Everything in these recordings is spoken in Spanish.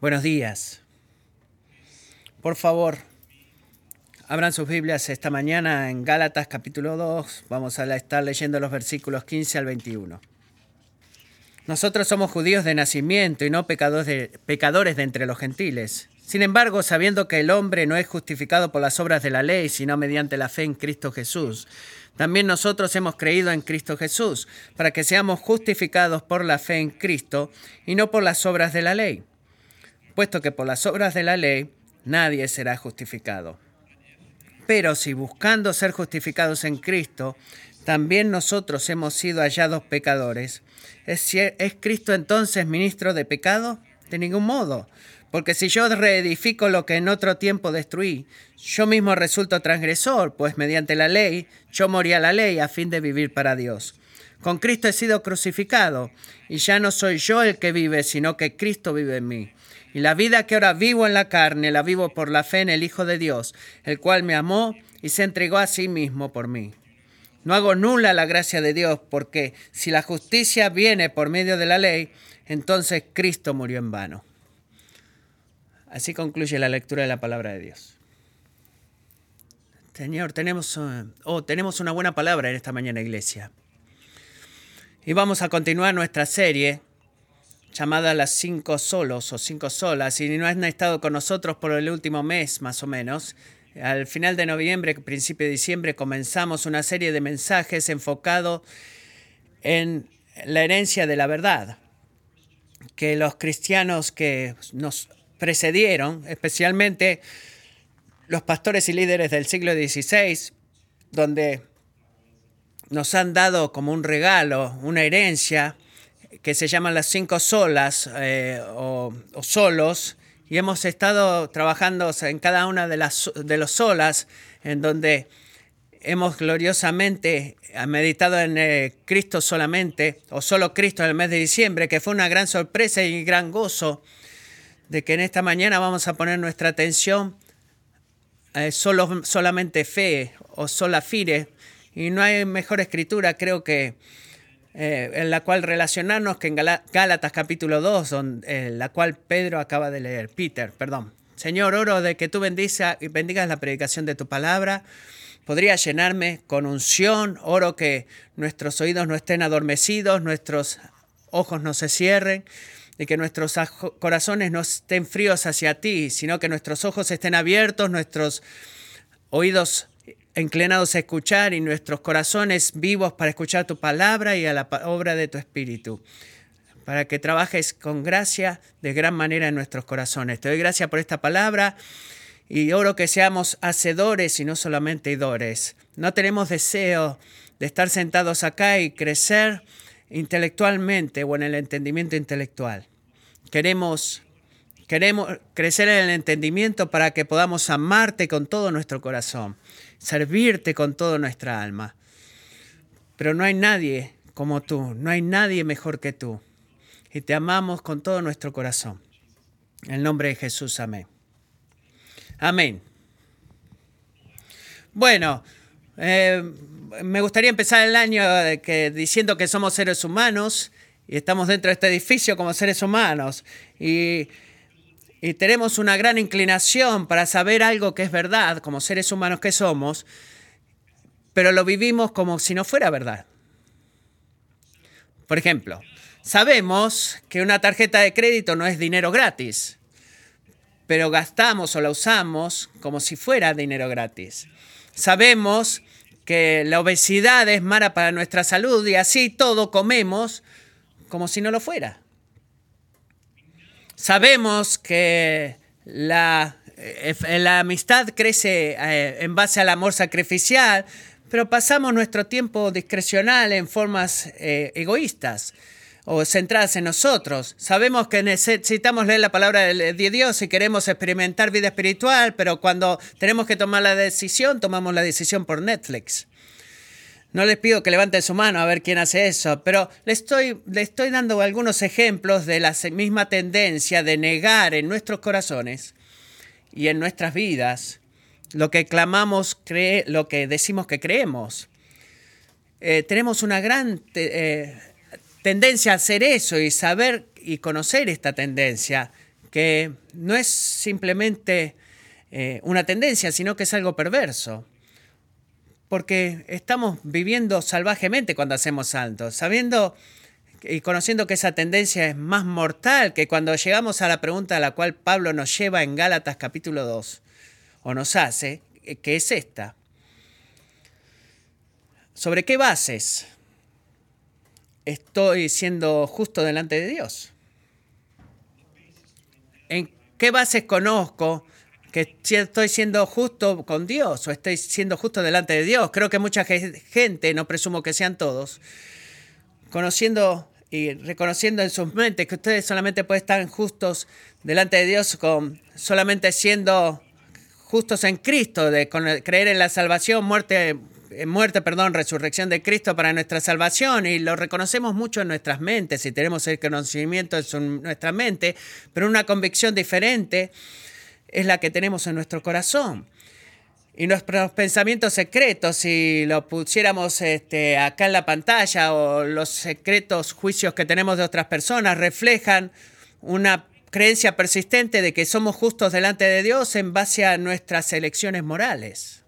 Buenos días. Por favor, abran sus Biblias esta mañana en Gálatas capítulo 2. Vamos a estar leyendo los versículos 15 al 21. Nosotros somos judíos de nacimiento y no pecadores de, pecadores de entre los gentiles. Sin embargo, sabiendo que el hombre no es justificado por las obras de la ley, sino mediante la fe en Cristo Jesús, también nosotros hemos creído en Cristo Jesús, para que seamos justificados por la fe en Cristo y no por las obras de la ley puesto que por las obras de la ley nadie será justificado. Pero si buscando ser justificados en Cristo, también nosotros hemos sido hallados pecadores, ¿es, ¿es Cristo entonces ministro de pecado? De ningún modo. Porque si yo reedifico lo que en otro tiempo destruí, yo mismo resulto transgresor, pues mediante la ley yo morí a la ley a fin de vivir para Dios. Con Cristo he sido crucificado, y ya no soy yo el que vive, sino que Cristo vive en mí. Y la vida que ahora vivo en la carne, la vivo por la fe en el Hijo de Dios, el cual me amó y se entregó a sí mismo por mí. No hago nula la gracia de Dios, porque si la justicia viene por medio de la ley, entonces Cristo murió en vano. Así concluye la lectura de la palabra de Dios. Señor, tenemos, eh, oh, tenemos una buena palabra en esta mañana, iglesia. Y vamos a continuar nuestra serie llamada Las Cinco Solos o Cinco Solas, y no han estado con nosotros por el último mes más o menos. Al final de noviembre, principio de diciembre, comenzamos una serie de mensajes enfocados en la herencia de la verdad, que los cristianos que nos precedieron, especialmente los pastores y líderes del siglo XVI, donde nos han dado como un regalo, una herencia, que se llaman las cinco solas eh, o, solos, y hemos estado trabajando en cada una de las de los solas, en donde hemos gloriosamente meditado en eh, Cristo solamente, o solo Cristo en el mes de diciembre, que fue una gran sorpresa y gran gozo de que en esta mañana vamos a poner nuestra atención eh, solo, solamente fe o sola fire. Y no hay mejor escritura, creo que eh, en la cual relacionarnos que en Gálatas capítulo 2, donde, la cual Pedro acaba de leer, Peter, perdón. Señor, oro de que tú bendiga, bendigas la predicación de tu palabra. Podría llenarme con unción, oro que nuestros oídos no estén adormecidos, nuestros ojos no se cierren, y que nuestros corazones no estén fríos hacia ti, sino que nuestros ojos estén abiertos, nuestros oídos inclinados a escuchar y nuestros corazones vivos para escuchar tu palabra y a la obra de tu Espíritu, para que trabajes con gracia de gran manera en nuestros corazones. Te doy gracias por esta palabra y oro que seamos hacedores y no solamente idores. No tenemos deseo de estar sentados acá y crecer intelectualmente o en el entendimiento intelectual. Queremos Queremos crecer en el entendimiento para que podamos amarte con todo nuestro corazón servirte con toda nuestra alma. Pero no hay nadie como tú, no hay nadie mejor que tú. Y te amamos con todo nuestro corazón. En el nombre de Jesús, amén. Amén. Bueno, eh, me gustaría empezar el año que, diciendo que somos seres humanos y estamos dentro de este edificio como seres humanos. Y y tenemos una gran inclinación para saber algo que es verdad, como seres humanos que somos, pero lo vivimos como si no fuera verdad. Por ejemplo, sabemos que una tarjeta de crédito no es dinero gratis, pero gastamos o la usamos como si fuera dinero gratis. Sabemos que la obesidad es mala para nuestra salud y así todo comemos como si no lo fuera. Sabemos que la, eh, la amistad crece eh, en base al amor sacrificial, pero pasamos nuestro tiempo discrecional en formas eh, egoístas o centradas en nosotros. Sabemos que necesitamos leer la palabra de Dios y queremos experimentar vida espiritual, pero cuando tenemos que tomar la decisión, tomamos la decisión por Netflix. No les pido que levanten su mano a ver quién hace eso, pero le estoy, estoy dando algunos ejemplos de la misma tendencia de negar en nuestros corazones y en nuestras vidas lo que clamamos, lo que decimos que creemos. Eh, tenemos una gran eh, tendencia a hacer eso y saber y conocer esta tendencia que no es simplemente eh, una tendencia, sino que es algo perverso. Porque estamos viviendo salvajemente cuando hacemos saltos, sabiendo y conociendo que esa tendencia es más mortal que cuando llegamos a la pregunta a la cual Pablo nos lleva en Gálatas capítulo 2, o nos hace, eh, que es esta. ¿Sobre qué bases estoy siendo justo delante de Dios? ¿En qué bases conozco que estoy siendo justo con Dios o estoy siendo justo delante de Dios? Creo que mucha gente, no presumo que sean todos, conociendo y reconociendo en sus mentes que ustedes solamente pueden estar justos delante de Dios con solamente siendo justos en Cristo, de creer en la salvación, muerte, eh, muerte, perdón, resurrección de Cristo para nuestra salvación y lo reconocemos mucho en nuestras mentes y tenemos el conocimiento en nuestra mente, pero una convicción diferente es la que tenemos en nuestro corazón. Y nuestros pensamientos secretos, si lo pusiéramos este, acá en la pantalla, o los secretos juicios que tenemos de otras personas, reflejan una creencia persistente de que somos justos delante de Dios en base a nuestras elecciones morales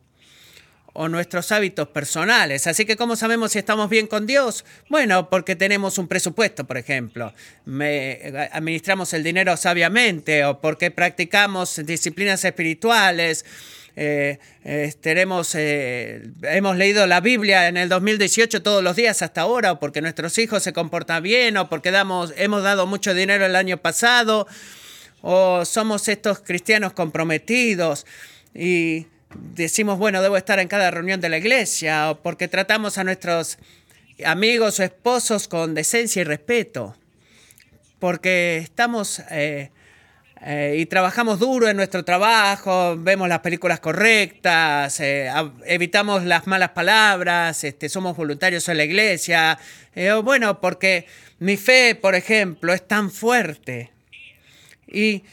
o nuestros hábitos personales. Así que, ¿cómo sabemos si estamos bien con Dios? Bueno, porque tenemos un presupuesto, por ejemplo. administramos el dinero sabiamente o porque practicamos disciplinas espirituales eh, tenemos, eh, hemos leído la Biblia en el 2018 todos los días hasta ahora, o porque nuestros hijos se comportan bien, o porque damos, hemos dado mucho dinero el año pasado, o somos estos cristianos comprometidos y decimos, bueno, debo estar en cada reunión de la iglesia, o porque tratamos a nuestros amigos o esposos con decencia y respeto, porque estamos... Eh, eh, y trabajamos duro en nuestro trabajo, vemos las películas correctas, eh, evitamos las malas palabras, este, somos voluntarios en la iglesia. Bueno, porque mi fe, por ejemplo, es tan fuerte. Y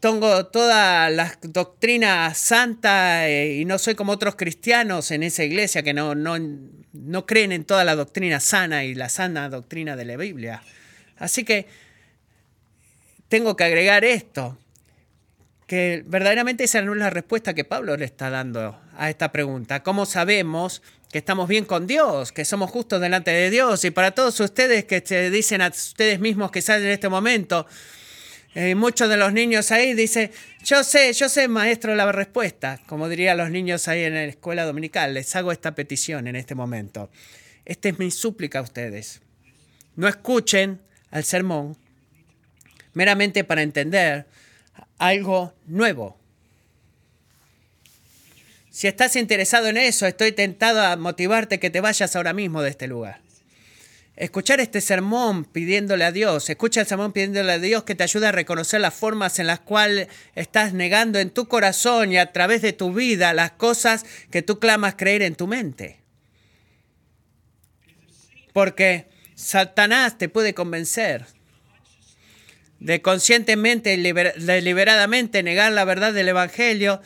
tengo toda la doctrina santa y no soy como otros cristianos en esa iglesia que no, no, no creen en toda la doctrina sana y la sana doctrina de la Biblia. Así que tengo que agregar esto, que verdaderamente esa no es la respuesta que Pablo le está dando a esta pregunta. ¿Cómo sabemos que estamos bien con Dios, que somos justos delante de Dios? Y para todos ustedes que se dicen a ustedes mismos que salen en este momento, eh, muchos de los niños ahí dicen, yo sé, yo sé, maestro, la respuesta. Como dirían los niños ahí en la escuela dominical, les hago esta petición en este momento. Esta es mi súplica a ustedes. No escuchen al sermón meramente para entender algo nuevo. Si estás interesado en eso, estoy tentado a motivarte que te vayas ahora mismo de este lugar. Escuchar este sermón pidiéndole a Dios, escucha el sermón pidiéndole a Dios que te ayude a reconocer las formas en las cuales estás negando en tu corazón y a través de tu vida las cosas que tú clamas creer en tu mente. Porque Satanás te puede convencer de conscientemente y deliberadamente negar la verdad del Evangelio,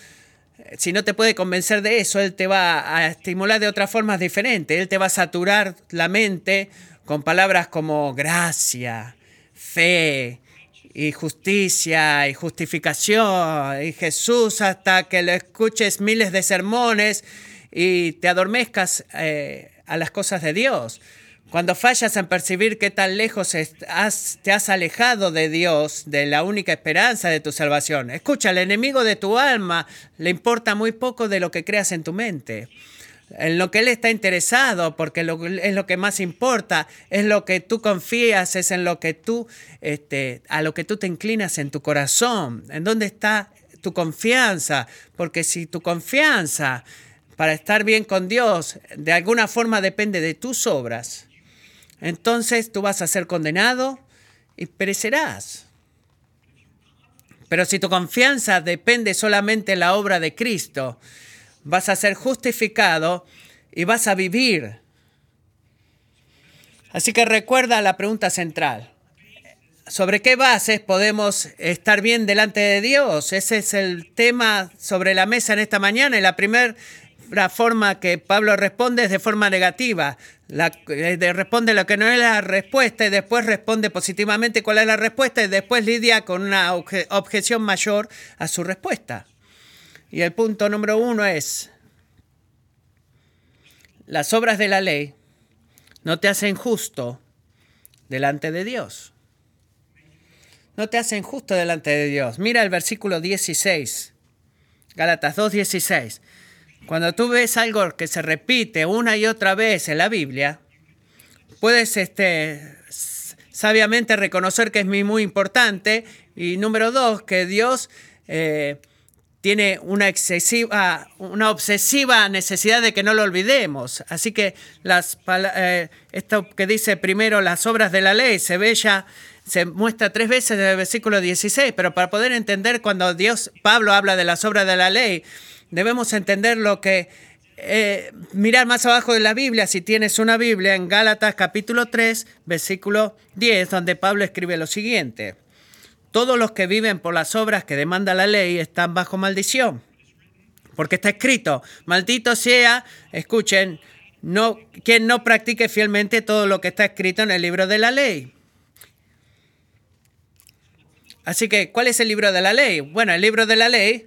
si no te puede convencer de eso, Él te va a estimular de otras formas diferentes. Él te va a saturar la mente con palabras como gracia, fe y justicia y justificación y Jesús hasta que lo escuches miles de sermones y te adormezcas eh, a las cosas de Dios. Cuando fallas en percibir qué tan lejos te has alejado de Dios, de la única esperanza de tu salvación. Escucha, al enemigo de tu alma le importa muy poco de lo que creas en tu mente. En lo que él está interesado, porque es lo que más importa, es lo que tú confías, es en lo que tú, este, a lo que tú te inclinas en tu corazón. ¿En dónde está tu confianza? Porque si tu confianza para estar bien con Dios de alguna forma depende de tus obras, entonces tú vas a ser condenado y perecerás. Pero si tu confianza depende solamente en la obra de Cristo, vas a ser justificado y vas a vivir. Así que recuerda la pregunta central. ¿Sobre qué bases podemos estar bien delante de Dios? Ese es el tema sobre la mesa en esta mañana y la primera forma que Pablo responde es de forma negativa. eh, responde lo que no es la respuesta y después responde positivamente cuál es la respuesta y después lidia con una objeción mayor a su respuesta. Y el punto número uno es, las obras de la ley no te hacen justo delante de Dios. No te hacen justo delante de Dios. Mira el versículo 16, Gálatas 2.16. Cuando tú ves algo que se repite una y otra vez en la Biblia, puedes este, sabiamente reconocer que es muy importante. Y número dos, que Dios... Eh, tiene una excesiva, una obsesiva necesidad de que no lo olvidemos. Así que las, eh, esto que dice primero las obras de la ley se ve ya, se muestra tres veces en el versículo 16, pero para poder entender cuando Dios, Pablo habla de las obras de la ley, debemos entender lo que, eh, mirar más abajo de la Biblia, si tienes una Biblia, en Gálatas capítulo 3, versículo 10, donde Pablo escribe lo siguiente. Todos los que viven por las obras que demanda la ley están bajo maldición. Porque está escrito, maldito sea, escuchen, no, quien no practique fielmente todo lo que está escrito en el libro de la ley. Así que, ¿cuál es el libro de la ley? Bueno, el libro de la ley,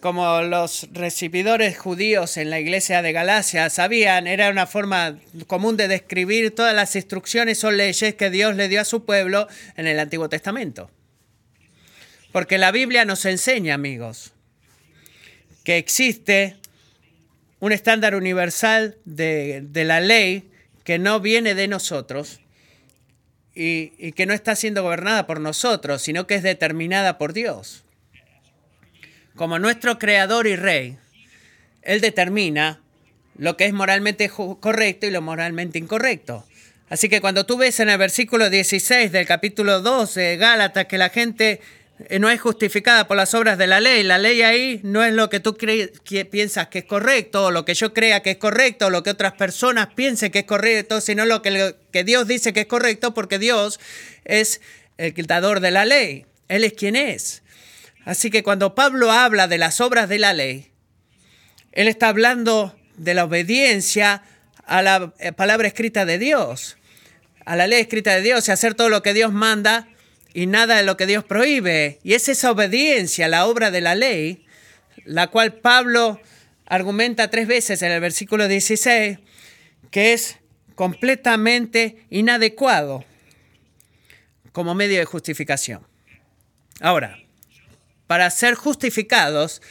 como los recibidores judíos en la iglesia de Galacia sabían, era una forma común de describir todas las instrucciones o leyes que Dios le dio a su pueblo en el Antiguo Testamento. Porque la Biblia nos enseña, amigos, que existe un estándar universal de, la ley que no viene de nosotros y, y que no está siendo gobernada por nosotros, sino que es determinada por Dios. Como nuestro creador y rey, Él determina lo que es moralmente correcto y lo moralmente incorrecto. Así que cuando tú ves en el versículo 16 del capítulo 12 de Gálatas que la gente no es justificada por las obras de la ley. La ley ahí no es lo que tú piensas que es correcto, o lo que yo crea que es correcto, o lo que otras personas piensen que es correcto, sino lo que, Dios dice que es correcto, porque Dios es el quitador de la ley. Él es quien es. Así que cuando Pablo habla de las obras de la ley, él está hablando de la obediencia a la eh, palabra escrita de Dios, a la ley escrita de Dios y hacer todo lo que Dios manda y nada de lo que Dios prohíbe. Y es esa obediencia a la obra de la ley, la cual Pablo argumenta tres veces en el versículo 16, que es completamente inadecuado como medio de justificación. Ahora, para ser justificados,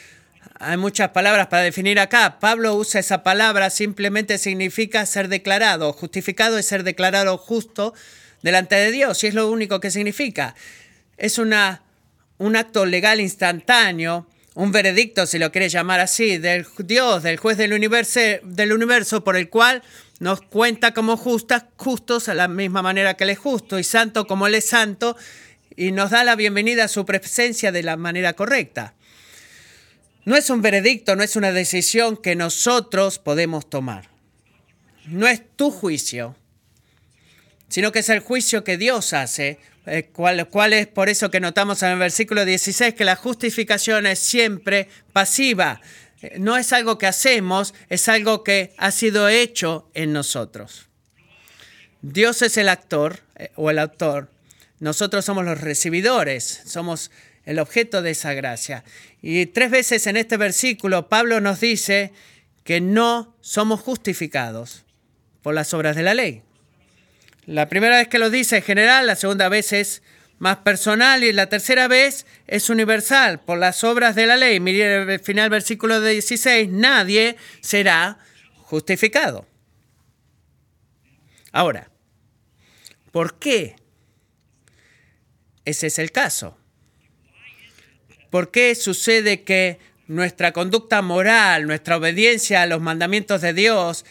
hay muchas palabras para definir acá. Pablo usa esa palabra, simplemente significa ser declarado. Justificado es ser declarado justo delante de Dios, y es lo único que significa. Es una, un acto legal instantáneo, un veredicto, si lo quieres llamar así, del Dios, del juez del universo, del universo por el cual nos cuenta como justas, justos a la misma manera que Él es justo, y santo como Él es santo, y nos da la bienvenida a su presencia de la manera correcta. No es un veredicto, no es una decisión que nosotros podemos tomar. No es tu juicio, sino que es el juicio que Dios hace, eh, cual, es por eso que notamos en el versículo 16 que la justificación es siempre pasiva. Eh, no es algo que hacemos, es algo que ha sido hecho en nosotros. Dios es el actor eh, o el autor. Nosotros somos los recibidores, somos el objeto de esa gracia. Y tres veces en este versículo Pablo nos dice que no somos justificados por las obras de la ley. La primera vez que lo dice es general, la segunda vez es más personal y la tercera vez es universal por las obras de la ley. Miren el final versículo 16, nadie será justificado. Ahora, ¿por qué ese es el caso? ¿Por qué sucede que nuestra conducta moral, nuestra obediencia a los mandamientos de Dios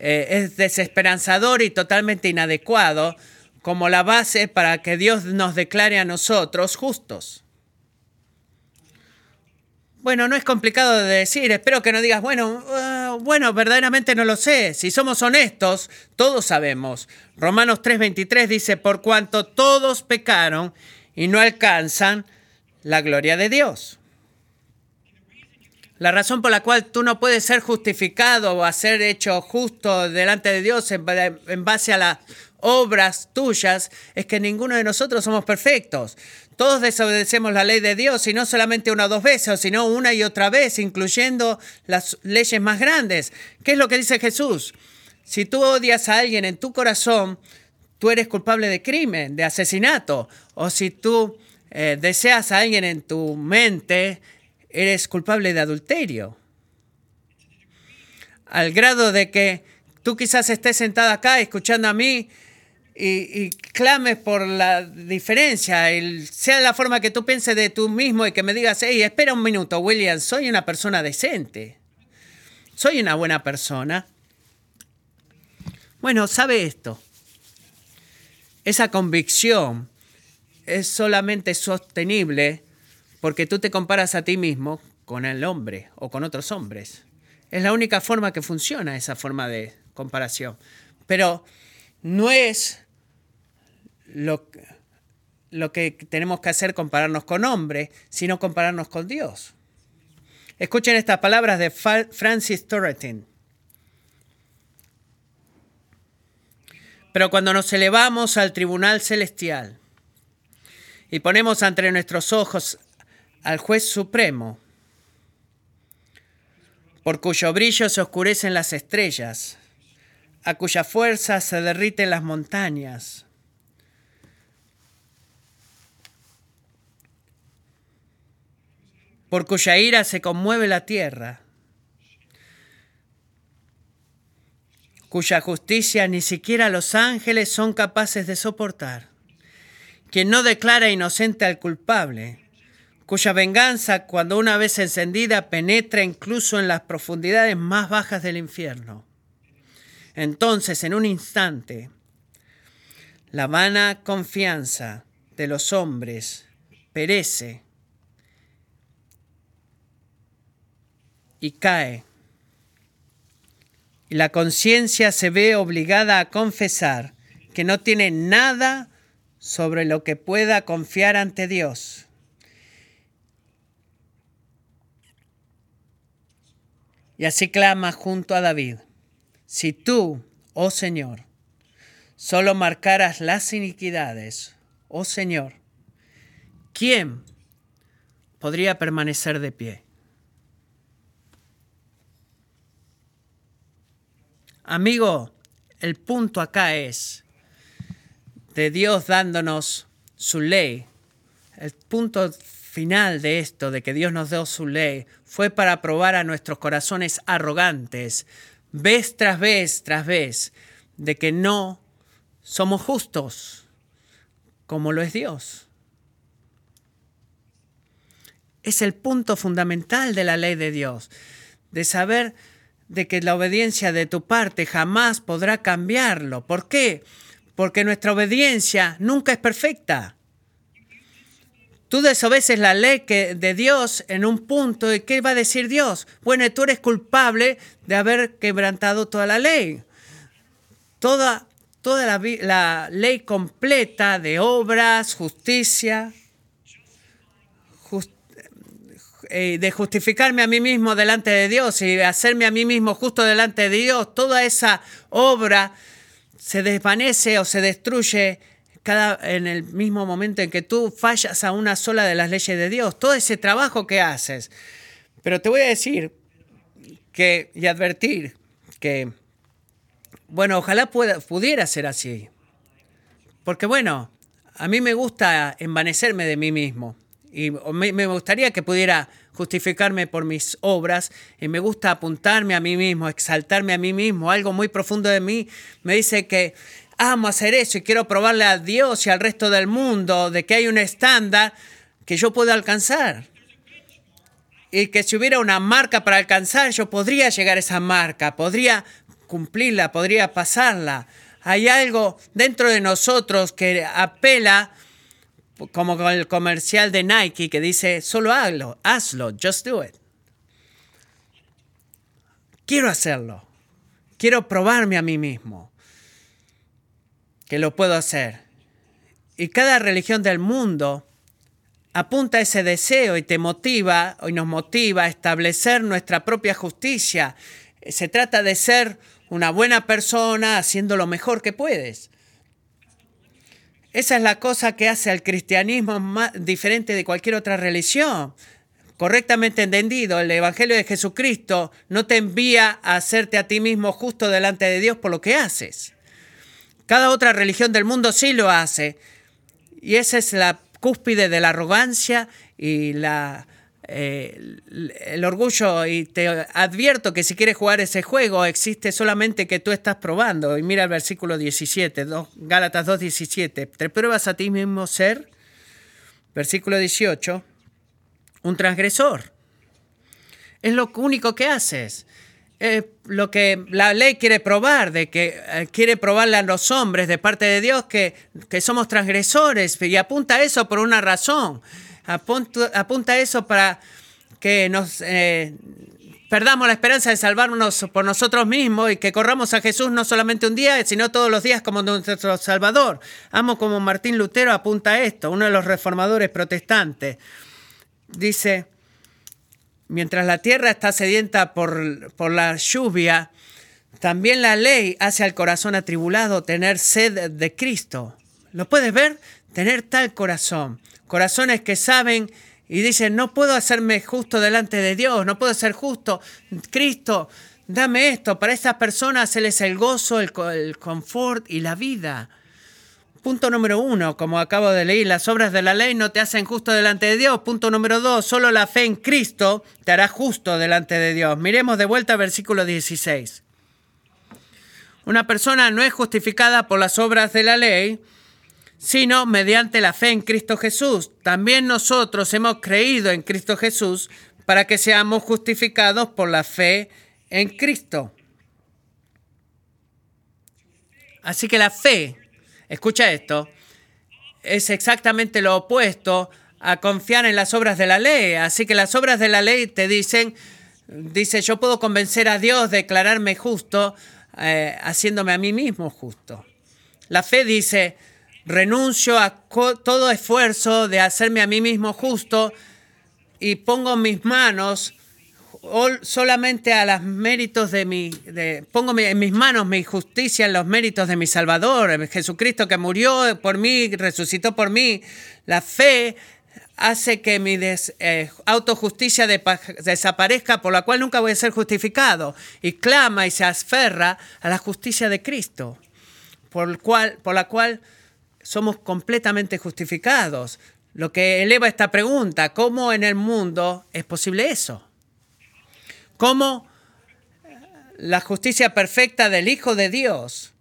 eh, es desesperanzador y totalmente inadecuado como la base para que Dios nos declare a nosotros justos. Bueno, no es complicado de decir, espero que no digas, bueno, ah, bueno, verdaderamente no lo sé. Si somos honestos, todos sabemos. Romanos 3:23 dice, por cuanto todos pecaron y no alcanzan la gloria de Dios. La razón por la cual tú no puedes ser justificado o ser hecho justo delante de Dios en, base a las obras tuyas es que ninguno de nosotros somos perfectos. Todos desobedecemos la ley de Dios y no solamente una o dos veces, sino una y otra vez, incluyendo las leyes más grandes. ¿Qué es lo que dice Jesús? Si tú odias a alguien en tu corazón, tú eres culpable de crimen, de asesinato. O si tú eh, deseas a alguien en tu mente, eres culpable de adulterio. Al grado de que tú quizás estés sentado acá escuchando a mí y, clames por la diferencia, sea la forma que tú pienses de tú mismo y que me digas, hey, espera un minuto, William, soy una persona decente, soy una buena persona. Bueno, sabe esto, esa convicción es solamente sostenible porque tú te comparas a ti mismo con el hombre o con otros hombres. Es la única forma que funciona esa forma de comparación. Pero no es lo, que tenemos que hacer compararnos con hombres, sino compararnos con Dios. Escuchen estas palabras de Francis Turretin. Pero cuando nos elevamos al tribunal celestial y ponemos ante nuestros ojos al juez supremo, por cuyo brillo se oscurecen las estrellas, a cuya fuerza se derriten las montañas, por cuya ira se conmueve la tierra, cuya justicia ni siquiera los ángeles son capaces de soportar, quien no declara inocente al culpable, cuya venganza, cuando una vez encendida, penetra incluso en las profundidades más bajas del infierno. Entonces, en un instante, la vana confianza de los hombres perece y cae. Y la conciencia se ve obligada a confesar que no tiene nada sobre lo que pueda confiar ante Dios. Y así clama junto a David, si tú, oh Señor, solo marcaras las iniquidades, oh Señor, ¿quién podría permanecer de pie? Amigo, el punto acá es de Dios dándonos su ley. El punto final de esto, de que Dios nos dio su ley, fue para probar a nuestros corazones arrogantes, vez tras vez tras vez, de que no somos justos como lo es Dios. Es el punto fundamental de la ley de Dios, de saber de que la obediencia de tu parte jamás podrá cambiarlo. ¿Por qué? Porque nuestra obediencia nunca es perfecta. Tú desobedeces la ley de Dios en un punto y ¿qué va a decir Dios? Bueno, tú eres culpable de haber quebrantado toda la ley. Toda, toda la, la ley completa de obras, justicia, eh, de justificarme a mí mismo delante de Dios y hacerme a mí mismo justo delante de Dios, toda esa obra se desvanece o se destruye cada, en el mismo momento en que tú fallas a una sola de las leyes de Dios, todo ese trabajo que haces. Pero te voy a decir que, y advertir que, bueno, ojalá pudiera ser así. Porque bueno, a mí me gusta envanecerme de mí mismo. Y me, gustaría que pudiera justificarme por mis obras y me gusta apuntarme a mí mismo, exaltarme a mí mismo. Algo muy profundo de mí me dice que amo hacer eso y quiero probarle a Dios y al resto del mundo de que hay un estándar que yo puedo alcanzar. Y que si hubiera una marca para alcanzar, yo podría llegar a esa marca, podría cumplirla, podría pasarla. Hay algo dentro de nosotros que apela como con el comercial de Nike que dice, solo hazlo, hazlo, just do it. Quiero hacerlo. Quiero probarme a mí mismo que lo puedo hacer. Y cada religión del mundo apunta a ese deseo y te motiva y nos motiva a establecer nuestra propia justicia. Se trata de ser una buena persona haciendo lo mejor que puedes. Esa es la cosa que hace al cristianismo más diferente de cualquier otra religión. Correctamente entendido, el Evangelio de Jesucristo no te envía a hacerte a ti mismo justo delante de Dios por lo que haces. Cada otra religión del mundo sí lo hace. Y esa es la cúspide de la arrogancia y eh, el orgullo. Y te advierto que si quieres jugar ese juego, existe solamente que tú estás probando. Y mira el versículo 17, Gálatas 2.17. ¿Te pruebas a ti mismo ser? Versículo 18. Un transgresor. Es lo único que haces. Lo que la ley quiere probar, de que eh, quiere probarle a los hombres de parte de Dios que, que somos transgresores y apunta a eso por una razón apunta, eso para que nos eh, perdamos la esperanza de salvarnos por nosotros mismos y que corramos a Jesús no solamente un día, sino todos los días como nuestro Salvador. Amo como Martín Lutero apunta a esto, uno de los reformadores protestantes. Dice, mientras la tierra está sedienta por, por la lluvia, también la ley hace al corazón atribulado tener sed de Cristo. ¿Lo puedes ver? Tener tal corazón corazones que saben y dicen, no puedo hacerme justo delante de Dios, no puedo ser justo. Cristo, dame esto. Para estas personas Él es el gozo, el, el confort y la vida. Punto número uno, como acabo de leer, las obras de la ley no te hacen justo delante de Dios. Punto número dos, solo la fe en Cristo te hará justo delante de Dios. Miremos de vuelta versículo 16. Una persona no es justificada por las obras de la ley, sino mediante la fe en Cristo Jesús. También nosotros hemos creído en Cristo Jesús para que seamos justificados por la fe en Cristo. Así que la fe, escucha esto, es exactamente lo opuesto a confiar en las obras de la ley. Así que las obras de la ley te dicen, dice, yo puedo convencer a Dios de declararme justo eh, haciéndome a mí mismo justo. La fe dice, renuncio a todo esfuerzo de hacerme a mí mismo justo y pongo mis manos solamente a los méritos de mi, pongo en mis manos mi justicia en los méritos de mi Salvador, Jesucristo que murió por mí, resucitó por mí. La fe hace que mi eh, autojusticia desaparezca, por la cual nunca voy a ser justificado, y clama y se aferra a la justicia de Cristo, por, cual, por la cual somos completamente justificados. Lo que eleva esta pregunta, ¿cómo en el mundo es posible eso? ¿Cómo la justicia perfecta del Hijo de Dios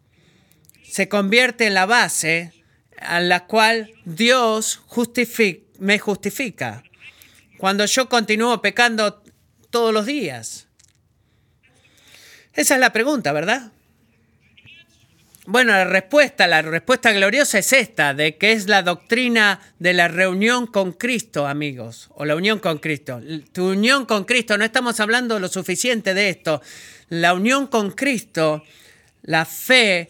se convierte en la base a la cual Dios me justifica cuando yo continúo pecando todos los días? Esa es la pregunta, ¿verdad? Bueno, la respuesta, la respuesta gloriosa es esta, de que es la doctrina de la reunión con Cristo, amigos, o la unión con Cristo. Tu unión con Cristo, no estamos hablando lo suficiente de esto. La unión con Cristo, la fe,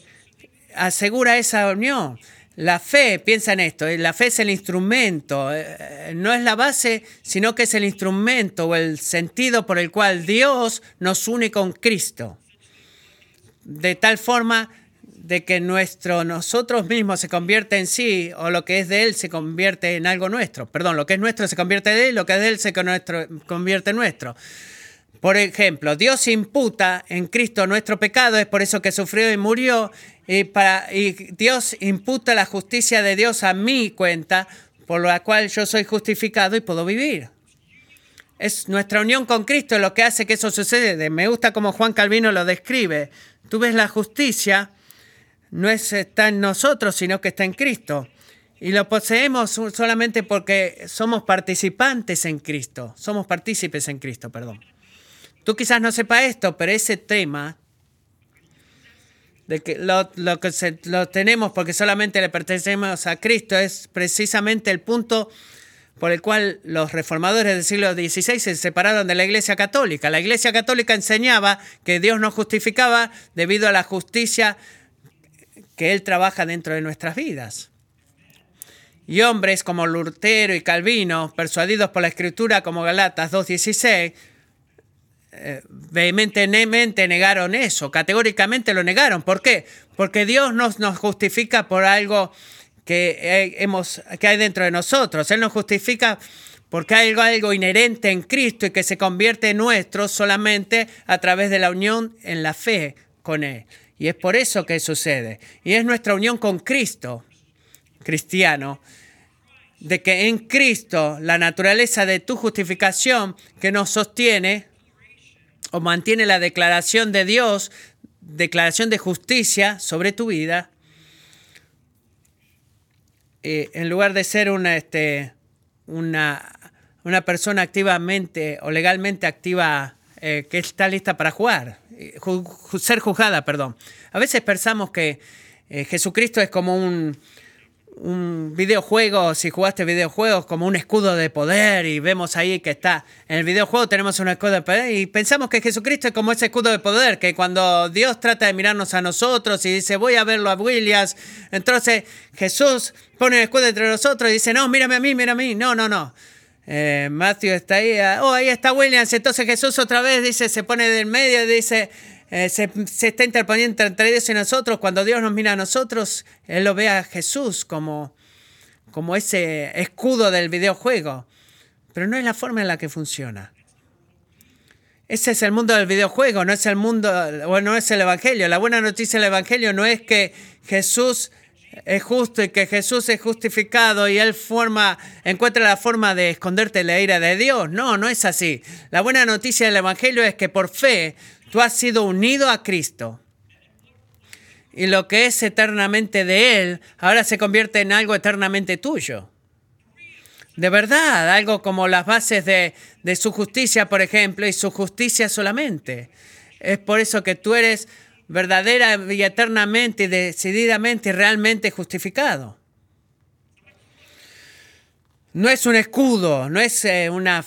asegura esa unión. La fe, piensa en esto, la fe es el instrumento, eh, no es la base, sino que es el instrumento o el sentido por el cual Dios nos une con Cristo. De tal forma de que nuestro nosotros mismos se convierte en sí o lo que es de él se convierte en algo nuestro. Perdón, lo que es nuestro se convierte de él, lo que es de él se convierte en nuestro. Por ejemplo, Dios imputa en Cristo nuestro pecado, es por eso que sufrió y murió, y, para, y Dios imputa la justicia de Dios a mi cuenta, por la cual yo soy justificado y puedo vivir. Es nuestra unión con Cristo lo que hace que eso suceda. Me gusta como Juan Calvino lo describe. Tú ves la justicia no está en nosotros, sino que está en Cristo. Y lo poseemos solamente porque somos participantes en Cristo, somos partícipes en Cristo, perdón. Tú quizás no sepas esto, pero ese tema de que lo, que lo tenemos porque solamente le pertenecemos a Cristo es precisamente el punto por el cual los reformadores del siglo XVI se separaron de la Iglesia Católica. La Iglesia Católica enseñaba que Dios nos justificaba debido a la justicia que Él trabaja dentro de nuestras vidas. y hombres como Lutero y Calvino, persuadidos por la escritura como Galatas 2.16, eh, vehementemente negaron eso, categóricamente lo negaron. ¿Por qué? Porque Dios nos, nos justifica por algo que, hemos, que hay dentro de nosotros. Él nos justifica porque hay algo, algo inherente en Cristo y que se convierte en nuestro solamente a través de la unión en la fe con Él. Y es por eso que sucede. Y es nuestra unión con Cristo, cristiano, de que en Cristo la naturaleza de tu justificación que nos sostiene o mantiene la declaración de Dios, declaración de justicia sobre tu vida, eh, en lugar de ser una, este, una, una, persona activamente o legalmente activa eh, que está lista para jugar, eh, ser juzgada, perdón. A veces pensamos que Jesucristo es como un, un videojuego, si jugaste videojuegos, como un escudo de poder y vemos ahí que está en el videojuego tenemos un escudo de poder y pensamos que Jesucristo es como ese escudo de poder, que cuando Dios trata de mirarnos a nosotros y dice voy a verlo a Williams, entonces Jesús pone el escudo entre nosotros y dice no, mírame a mí, mírame a mí, no, no, no. Eh, Matthew está ahí, oh, ahí está Williams, entonces Jesús otra vez dice, se pone del medio dice, eh, se, está interponiendo entre Dios y nosotros. Cuando Dios nos mira a nosotros, Él lo ve a Jesús como, como ese escudo del videojuego. Pero no es la forma en la que funciona. Ese es el mundo del videojuego, no es el mundo, o no es el Evangelio. La buena noticia del Evangelio no es que Jesús es justo y que Jesús es justificado y Él forma, encuentra la forma de esconderte la ira de Dios. No, no es así. La buena noticia del Evangelio es que por fe Tú has sido unido a Cristo. Y lo que es eternamente de Él, ahora se convierte en algo eternamente tuyo. De verdad, algo como las bases de, su justicia, por ejemplo, y su justicia solamente. Es por eso que tú eres verdadera y eternamente decididamente y realmente justificado. No es un escudo, no es eh, una,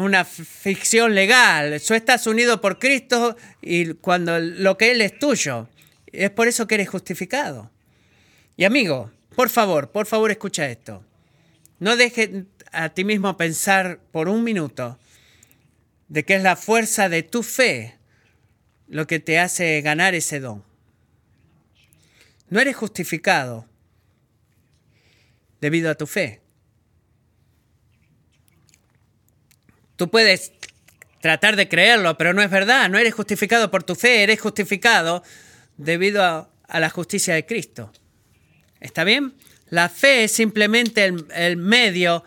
una ficción legal. Tú estás unido por Cristo y cuando lo que Él es tuyo. Es por eso que eres justificado. Y amigo, por favor, por favor escucha esto. No dejes a ti mismo pensar por un minuto de que es la fuerza de tu fe lo que te hace ganar ese don. No eres justificado debido a tu fe. Tú puedes tratar de creerlo, pero no es verdad. No eres justificado por tu fe, eres justificado debido a, la justicia de Cristo. ¿Está bien? La fe es simplemente el, medio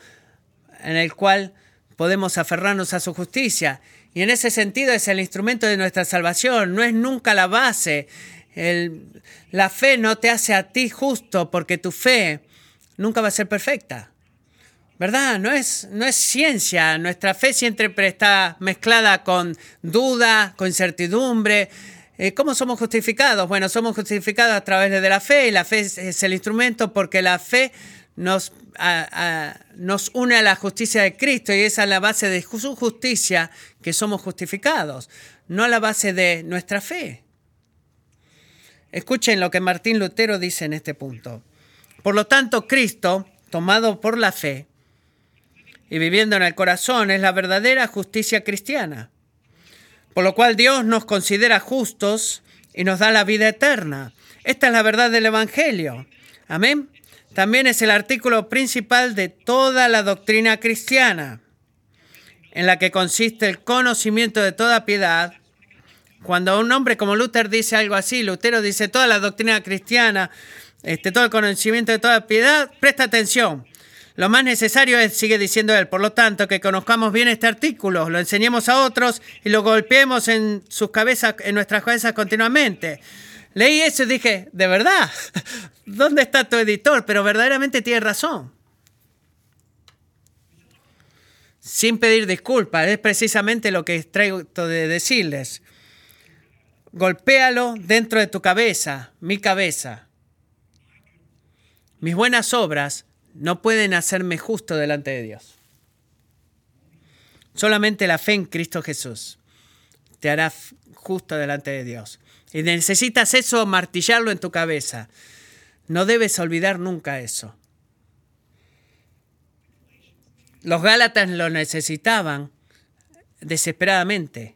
en el cual podemos aferrarnos a su justicia. Y en ese sentido es el instrumento de nuestra salvación, no es nunca la base. la fe no te hace a ti justo porque tu fe nunca va a ser perfecta. ¿Verdad? No es, no es ciencia. Nuestra fe siempre está mezclada con duda, con incertidumbre. Eh, ¿Cómo somos justificados? Bueno, somos justificados a través de la fe y la fe es, el instrumento porque la fe nos, nos une a la justicia de Cristo y es la base de su justicia que somos justificados, no la base de nuestra fe. Escuchen lo que Martín Lutero dice en este punto. Por lo tanto, Cristo, tomado por la fe, y viviendo en el corazón es la verdadera justicia cristiana. Por lo cual Dios nos considera justos y nos da la vida eterna. Esta es la verdad del Evangelio. Amén. También es el artículo principal de toda la doctrina cristiana, en la que consiste el conocimiento de toda piedad. Cuando un hombre como Luther dice algo así, Lutero dice toda la doctrina cristiana, este, todo el conocimiento de toda piedad, presta atención. Lo más necesario es, sigue diciendo él, por lo tanto, que conozcamos bien este artículo, lo enseñemos a otros y lo golpeemos en sus cabezas, en nuestras cabezas continuamente. Leí eso y dije, de verdad, ¿dónde está tu editor? Pero verdaderamente tiene razón. Sin pedir disculpas, es precisamente lo que traigo de decirles. Golpéalo dentro de tu cabeza, mi cabeza. Mis buenas obras no pueden hacerme justo delante de Dios. Solamente la fe en Cristo Jesús te hará justo delante de Dios. Y necesitas eso, martillarlo en tu cabeza. No debes olvidar nunca eso. Los Gálatas lo necesitaban desesperadamente.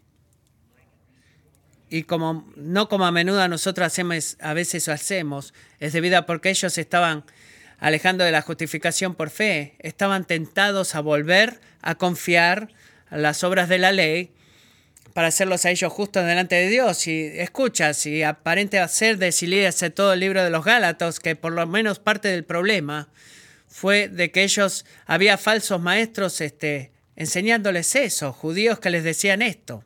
Y como no como a menudo nosotros hacemos, a veces lo hacemos, es debido a porque ellos estaban alejando de la justificación por fe, estaban tentados a volver a confiar las obras de la ley para hacerlos a ellos justos delante de Dios. Y escucha, si aparente hacer de todo el libro de los Gálatas, que por lo menos parte del problema fue de que ellos había falsos maestros este, enseñándoles eso, judíos que les decían esto.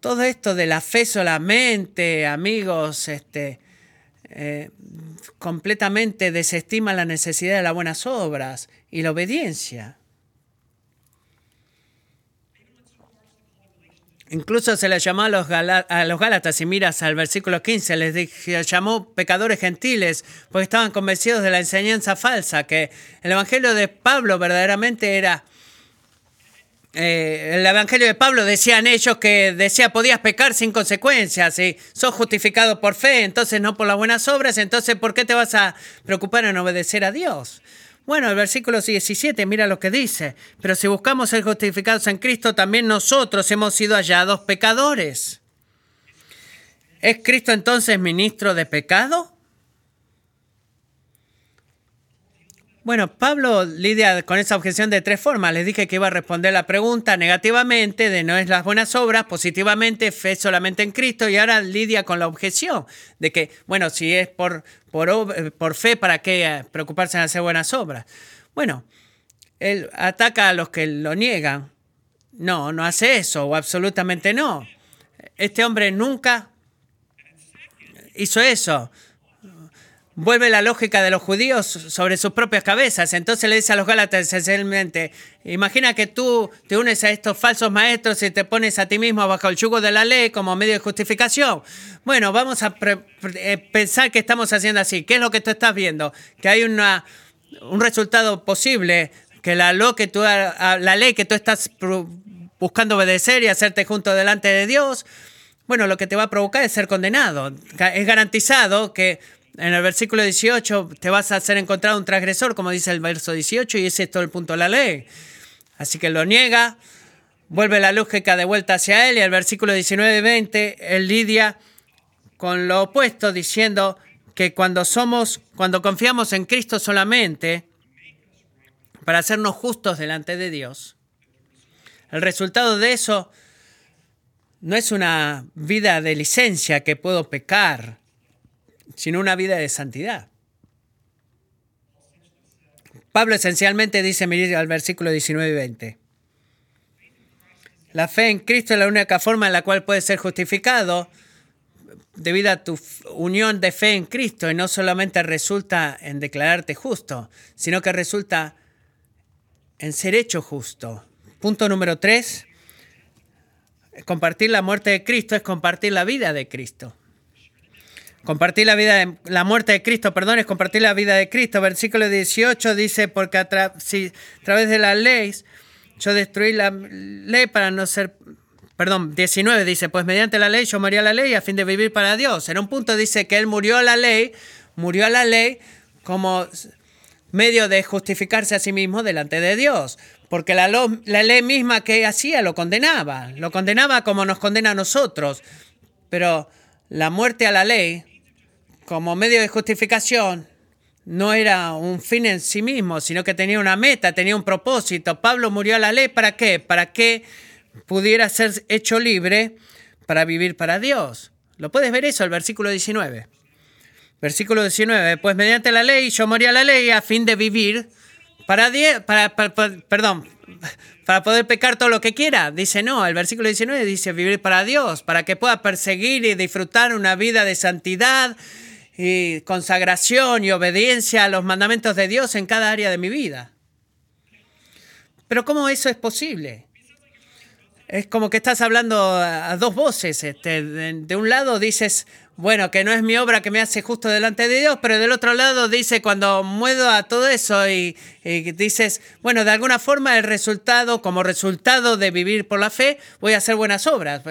Todo esto de la fe solamente, amigos, este, eh, completamente desestima la necesidad de las buenas obras y la obediencia. Incluso se les llamó a los, a Gálatas, si miras al versículo 15, les llamó pecadores gentiles, porque estaban convencidos de la enseñanza falsa, que el Evangelio de Pablo verdaderamente era... Eh, el Evangelio de Pablo decían ellos que decía podías pecar sin consecuencias y sos justificado por fe, entonces no por las buenas obras, entonces ¿por qué te vas a preocupar en obedecer a Dios? Bueno, el versículo 17, mira lo que dice. Pero si buscamos ser justificados en Cristo, también nosotros hemos sido hallados pecadores. ¿Es Cristo entonces ministro de pecado? Bueno, Pablo lidia con esa objeción de tres formas. Les dije que iba a responder la pregunta negativamente, de no es las buenas obras, positivamente, fe solamente en Cristo, y ahora lidia con la objeción de que, bueno, si es por, por, por fe, ¿para qué eh, preocuparse en hacer buenas obras? Bueno, él ataca a los que lo niegan. No, no hace eso, o absolutamente no. Este hombre nunca hizo eso vuelve la lógica de los judíos sobre sus propias cabezas. Entonces le dice a los Gálatas esencialmente, imagina que tú te unes a estos falsos maestros y te pones a ti mismo bajo el yugo de la ley como medio de justificación. Bueno, vamos a eh, pensar que estamos haciendo así. ¿Qué es lo que tú estás viendo? Que hay una, un resultado posible, que la, que tú, la ley que tú estás buscando obedecer y hacerte junto delante de Dios, bueno, lo que te va a provocar es ser condenado. Es garantizado que en el versículo 18 te vas a hacer encontrado un transgresor, como dice el verso 18, y ese es todo el punto de la ley. Así que lo niega, vuelve la lógica de vuelta hacia él, y el versículo 19 y 20, él lidia con lo opuesto, diciendo que cuando somos, cuando confiamos en Cristo solamente, para hacernos justos delante de Dios, el resultado de eso no es una vida de licencia que puedo pecar sino una vida de santidad. Pablo esencialmente dice, mira al versículo 19 y 20. La fe en Cristo es la única forma en la cual puedes ser justificado debido a tu unión de fe en Cristo y no solamente resulta en declararte justo, sino que resulta en ser hecho justo. Punto número 3. Compartir la muerte de Cristo es compartir la vida de Cristo. Compartir la vida, la muerte de Cristo, perdón, es compartir la vida de Cristo. Versículo 18 dice, porque a, través de la ley yo destruí la ley para no ser, perdón, 19 dice, pues mediante la ley yo moría la ley a fin de vivir para Dios. En un punto dice que él murió a la ley, murió a la ley como medio de justificarse a sí mismo delante de Dios, porque la, la ley misma que hacía lo condenaba, lo condenaba como nos condena a nosotros, pero la muerte a la ley como medio de justificación no era un fin en sí mismo, sino que tenía una meta, tenía un propósito. Pablo murió a la ley para qué? Para que pudiera ser hecho libre para vivir para Dios. ¿Lo puedes ver eso, el versículo 19? Versículo 19, pues mediante la ley yo morí a la ley a fin de vivir para, para, para, perdón, para poder pecar todo lo que quiera. Dice no, el versículo 19 dice vivir para Dios, para que pueda perseguir y disfrutar una vida de santidad y consagración y obediencia a los mandamientos de Dios en cada área de mi vida. Pero ¿cómo eso es posible? Es como que estás hablando a dos voces. Este, de, un lado dices, bueno, que no es mi obra que me hace justo delante de Dios, pero del otro lado dice, cuando muevo a todo eso y, dices, bueno, de alguna forma el resultado, como resultado de vivir por la fe, voy a hacer buenas obras.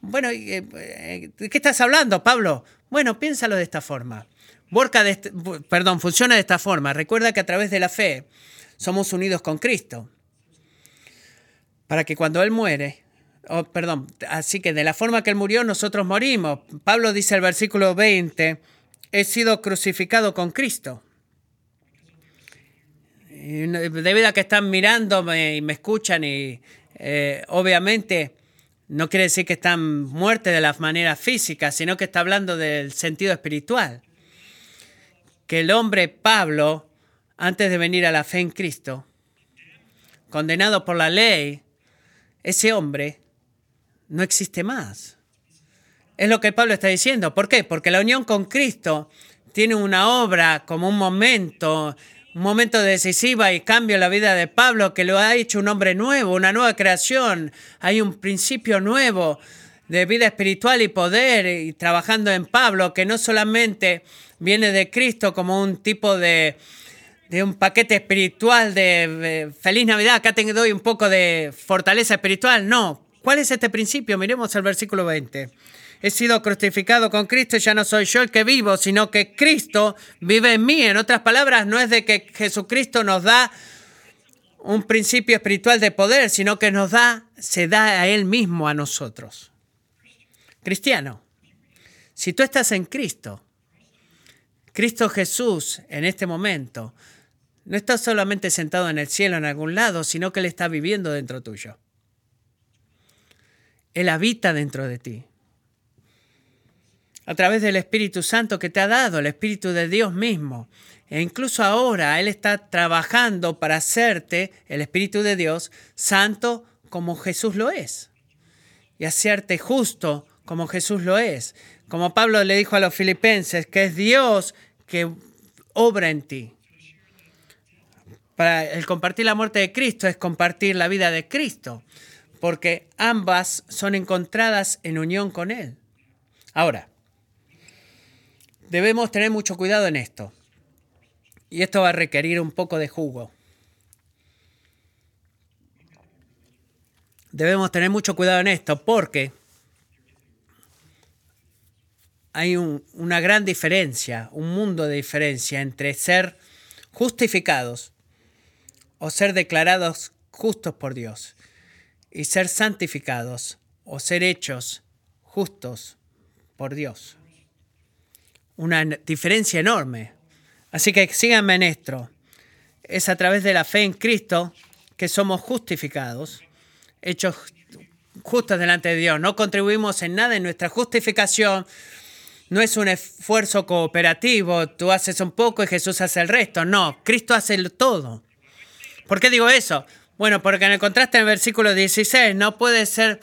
Bueno, eh, ¿de qué estás hablando, Pablo? Bueno, piénsalo de esta forma. de este, perdón, funciona de esta forma. Recuerda que a través de la fe somos unidos con Cristo. Para que cuando Él muere, oh, perdón, así que de la forma que Él murió, nosotros morimos. Pablo dice el versículo 20, he sido crucificado con Cristo. debido a que están mirándome y me escuchan y eh, obviamente no quiere decir que están muertos de las maneras físicas, sino que está hablando del sentido espiritual. Que el hombre Pablo, antes de venir a la fe en Cristo, condenado por la ley, ese hombre no existe más. Es lo que Pablo está diciendo. ¿Por qué? Porque la unión con Cristo tiene una obra como un momento un momento decisivo y cambio en la vida de Pablo que lo ha hecho un hombre nuevo, una nueva creación. Hay un principio nuevo de vida espiritual y poder y trabajando en Pablo que no solamente viene de Cristo como un tipo de, de un paquete espiritual de, feliz Navidad, acá te doy un poco de fortaleza espiritual. No. ¿Cuál es este principio? Miremos el versículo 20 he sido crucificado con Cristo ya no soy yo el que vivo, sino que Cristo vive en mí. En otras palabras, no es de que Jesucristo nos da un principio espiritual de poder, sino que nos da, se da a Él mismo a nosotros. Cristiano, si tú estás en Cristo, Cristo Jesús en este momento, no está solamente sentado en el cielo en algún lado, sino que Él está viviendo dentro tuyo. Él habita dentro de ti a través del Espíritu Santo que te ha dado, el Espíritu de Dios mismo. E incluso ahora Él está trabajando para hacerte, el Espíritu de Dios, santo como Jesús lo es. Y hacerte justo como Jesús lo es. Como Pablo le dijo a los filipenses, que es Dios que obra en ti. Para el compartir la muerte de Cristo es compartir la vida de Cristo, porque ambas son encontradas en unión con Él. Ahora, Debemos tener mucho cuidado en esto. Y esto va a requerir un poco de jugo. Debemos tener mucho cuidado en esto porque hay una gran diferencia, un mundo de diferencia entre ser justificados o ser declarados justos por Dios y ser santificados o ser hechos justos por Dios una diferencia enorme. Así que síganme en esto. Es a través de la fe en Cristo que somos justificados, hechos justos delante de Dios. No contribuimos en nada en nuestra justificación. No es un esfuerzo cooperativo, tú haces un poco y Jesús hace el resto. No, Cristo hace todo. ¿Por qué digo eso? Bueno, porque en el contraste en el versículo 16 no puede ser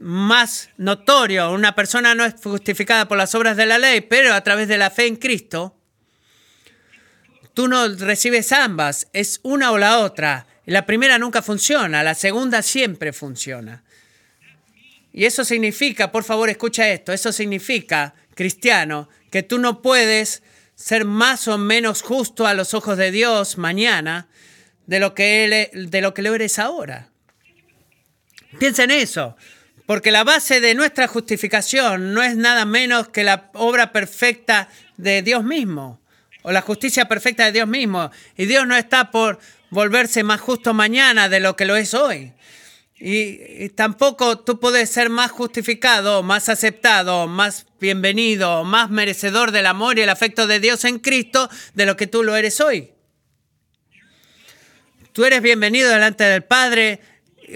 más notorio. Una persona no es justificada por las obras de la ley, pero a través de la fe en Cristo, tú no recibes ambas, es una o la otra. La primera nunca funciona, la segunda siempre funciona. Y eso significa, por favor escucha esto, eso significa, cristiano, que tú no puedes ser más o menos justo a los ojos de Dios mañana de lo que, él, de lo, que lo eres ahora. Piensa en eso. Porque la base de nuestra justificación no es nada menos que la obra perfecta de Dios mismo, o la justicia perfecta de Dios mismo. Y Dios no está por volverse más justo mañana de lo que lo es hoy. Y, tampoco tú puedes ser más justificado, más aceptado, más bienvenido, más merecedor del amor y el afecto de Dios en Cristo de lo que tú lo eres hoy. Tú eres bienvenido delante del Padre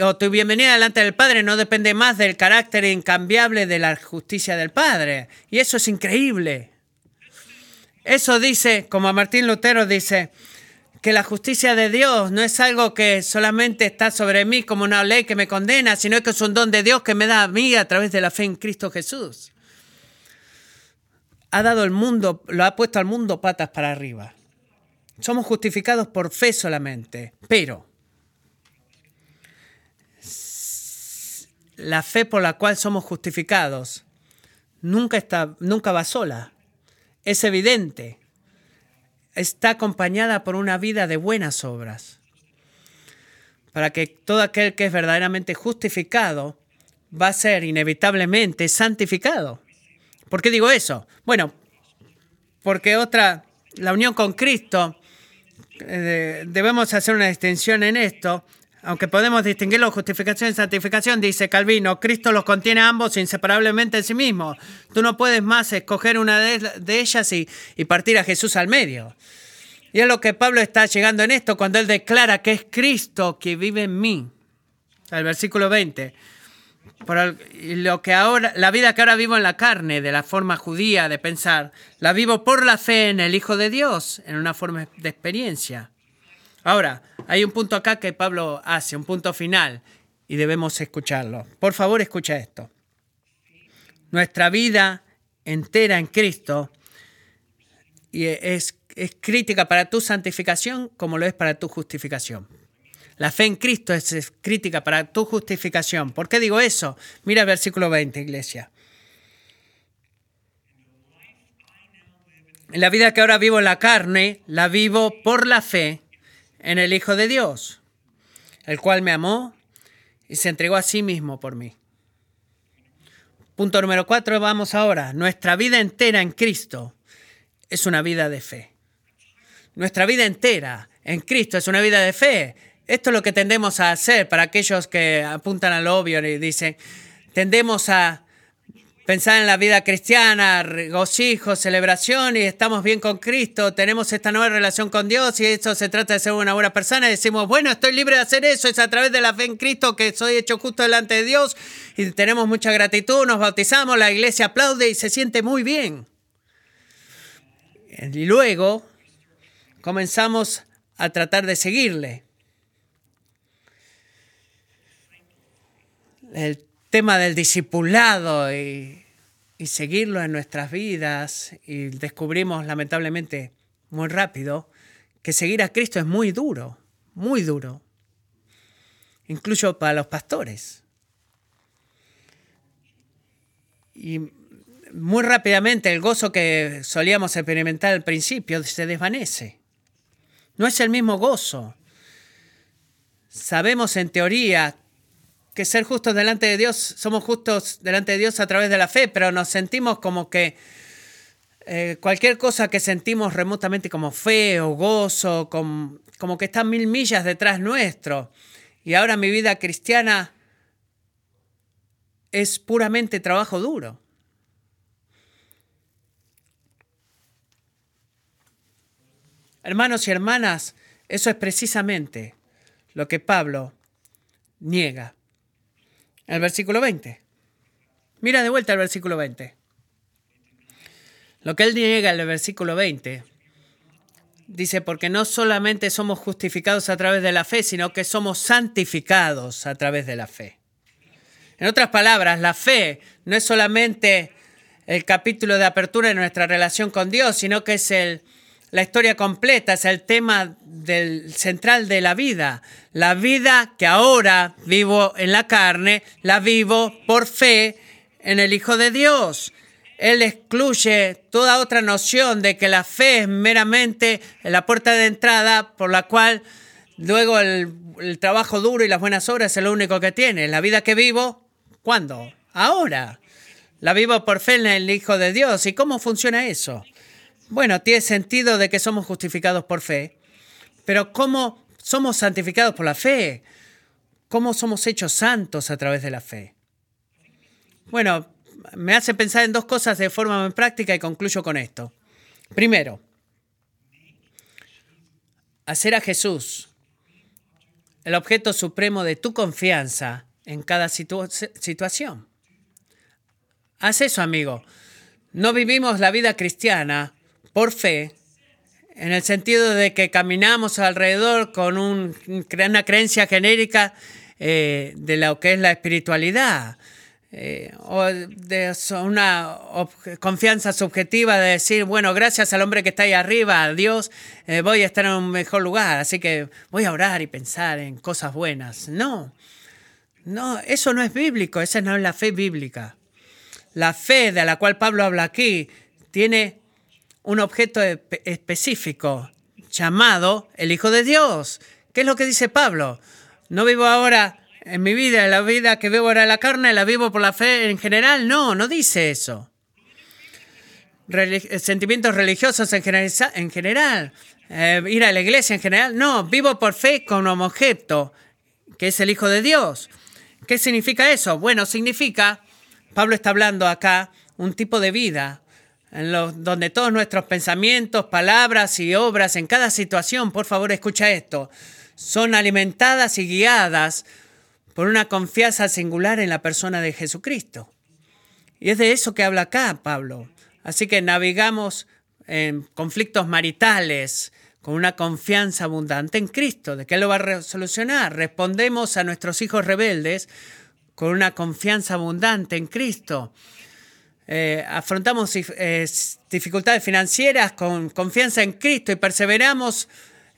o tu bienvenida delante del Padre no depende más del carácter incambiable de la justicia del Padre. Y eso es increíble. Eso dice, como Martín Lutero dice, que la justicia de Dios no es algo que solamente está sobre mí como una ley que me condena, sino que es un don de Dios que me da a mí a través de la fe en Cristo Jesús. Ha dado el mundo, lo ha puesto al mundo patas para arriba. Somos justificados por fe solamente, pero la fe por la cual somos justificados nunca, está, nunca va sola. Es evidente. Está acompañada por una vida de buenas obras. Para que todo aquel que es verdaderamente justificado va a ser inevitablemente santificado. ¿Por qué digo eso? Bueno, porque otra, la unión con Cristo eh, debemos hacer una distinción en esto. Aunque podemos distinguirlo justificación y santificación, dice Calvino, Cristo los contiene ambos inseparablemente en sí mismo. Tú no puedes más escoger una de, ellas y, partir a Jesús al medio. Y es lo que Pablo está llegando en esto cuando él declara que es Cristo que vive en mí. El versículo 20. Por lo que ahora, la vida que ahora vivo en la carne, de la forma judía de pensar, la vivo por la fe en el Hijo de Dios, en una forma de experiencia. Ahora, hay un punto acá que Pablo hace, un punto final, y debemos escucharlo. Por favor, escucha esto. Nuestra vida entera en Cristo es, es crítica para tu santificación como lo es para tu justificación. La fe en Cristo es crítica para tu justificación. ¿Por qué digo eso? Mira el versículo 20, iglesia. En la vida que ahora vivo en la carne, la vivo por la fe en el Hijo de Dios, el cual me amó y se entregó a sí mismo por mí. Punto número cuatro, vamos ahora. Nuestra vida entera en Cristo es una vida de fe. Nuestra vida entera en Cristo es una vida de fe. Esto es lo que tendemos a hacer para aquellos que apuntan al obvio y dicen, tendemos a pensar en la vida cristiana, regocijo, celebración y estamos bien con Cristo, tenemos esta nueva relación con Dios y eso se trata de ser una buena persona y decimos, bueno, estoy libre de hacer eso, es a través de la fe en Cristo que soy hecho justo delante de Dios y tenemos mucha gratitud, nos bautizamos, la iglesia aplaude y se siente muy bien. Y luego comenzamos a tratar de seguirle. el tema del discipulado y, seguirlo en nuestras vidas y descubrimos lamentablemente muy rápido que seguir a Cristo es muy duro, muy duro, incluso para los pastores. Y muy rápidamente el gozo que solíamos experimentar al principio se desvanece. No es el mismo gozo. Sabemos en teoría que ser justos delante de Dios, somos justos delante de Dios a través de la fe, pero nos sentimos como que eh, cualquier cosa que sentimos remotamente como fe o gozo, como, como que está mil millas detrás nuestro. Y ahora mi vida cristiana es puramente trabajo duro. Hermanos y hermanas, eso es precisamente lo que Pablo niega el versículo 20. Mira de vuelta el versículo 20. Lo que él niega en el versículo 20 dice, porque no solamente somos justificados a través de la fe, sino que somos santificados a través de la fe. En otras palabras, la fe no es solamente el capítulo de apertura de nuestra relación con Dios, sino que es el, la historia completa, es el tema del, central de la vida. La vida que ahora vivo en la carne, la vivo por fe en el Hijo de Dios. Él excluye toda otra noción de que la fe es meramente la puerta de entrada por la cual luego el, trabajo duro y las buenas obras es lo único que tiene. La vida que vivo, ¿cuándo? Ahora. La vivo por fe en el Hijo de Dios. ¿Y cómo funciona eso? Bueno, tiene sentido de que somos justificados por fe, pero ¿cómo somos santificados por la fe? ¿Cómo somos hechos santos a través de la fe? Bueno, me hace pensar en dos cosas de forma muy práctica y concluyo con esto. Primero, hacer a Jesús el objeto supremo de tu confianza en cada situación. Haz eso, amigo. No vivimos la vida cristiana por fe, en el sentido de que caminamos alrededor con una creencia genérica eh, de lo que es la espiritualidad. Eh, o de una confianza subjetiva de decir, bueno, gracias al hombre que está ahí arriba, a Dios, eh, voy a estar en un mejor lugar, así que voy a orar y pensar en cosas buenas. No, no, eso no es bíblico, esa no es la fe bíblica. La fe de la cual Pablo habla aquí tiene un objeto específico llamado el Hijo de Dios. ¿Qué es lo que dice Pablo? No vivo ahora en mi vida, la vida que vivo ahora en la carne, la vivo por la fe en general. No, no dice eso. sentimientos religiosos en general, en general. eh, ir a la iglesia en general. No, vivo por fe con un objeto, que es el Hijo de Dios. ¿Qué significa eso? Bueno, significa, Pablo está hablando acá, un tipo de vida donde todos nuestros pensamientos, palabras y obras en cada situación, por favor escucha esto, son alimentadas y guiadas por una confianza singular en la persona de Jesucristo. Y es de eso que habla acá Pablo. Así que navegamos en conflictos maritales con una confianza abundante en Cristo, de que Él lo va a solucionar. Respondemos a nuestros hijos rebeldes con una confianza abundante en Cristo. Eh, afrontamos eh, dificultades financieras con confianza en Cristo y perseveramos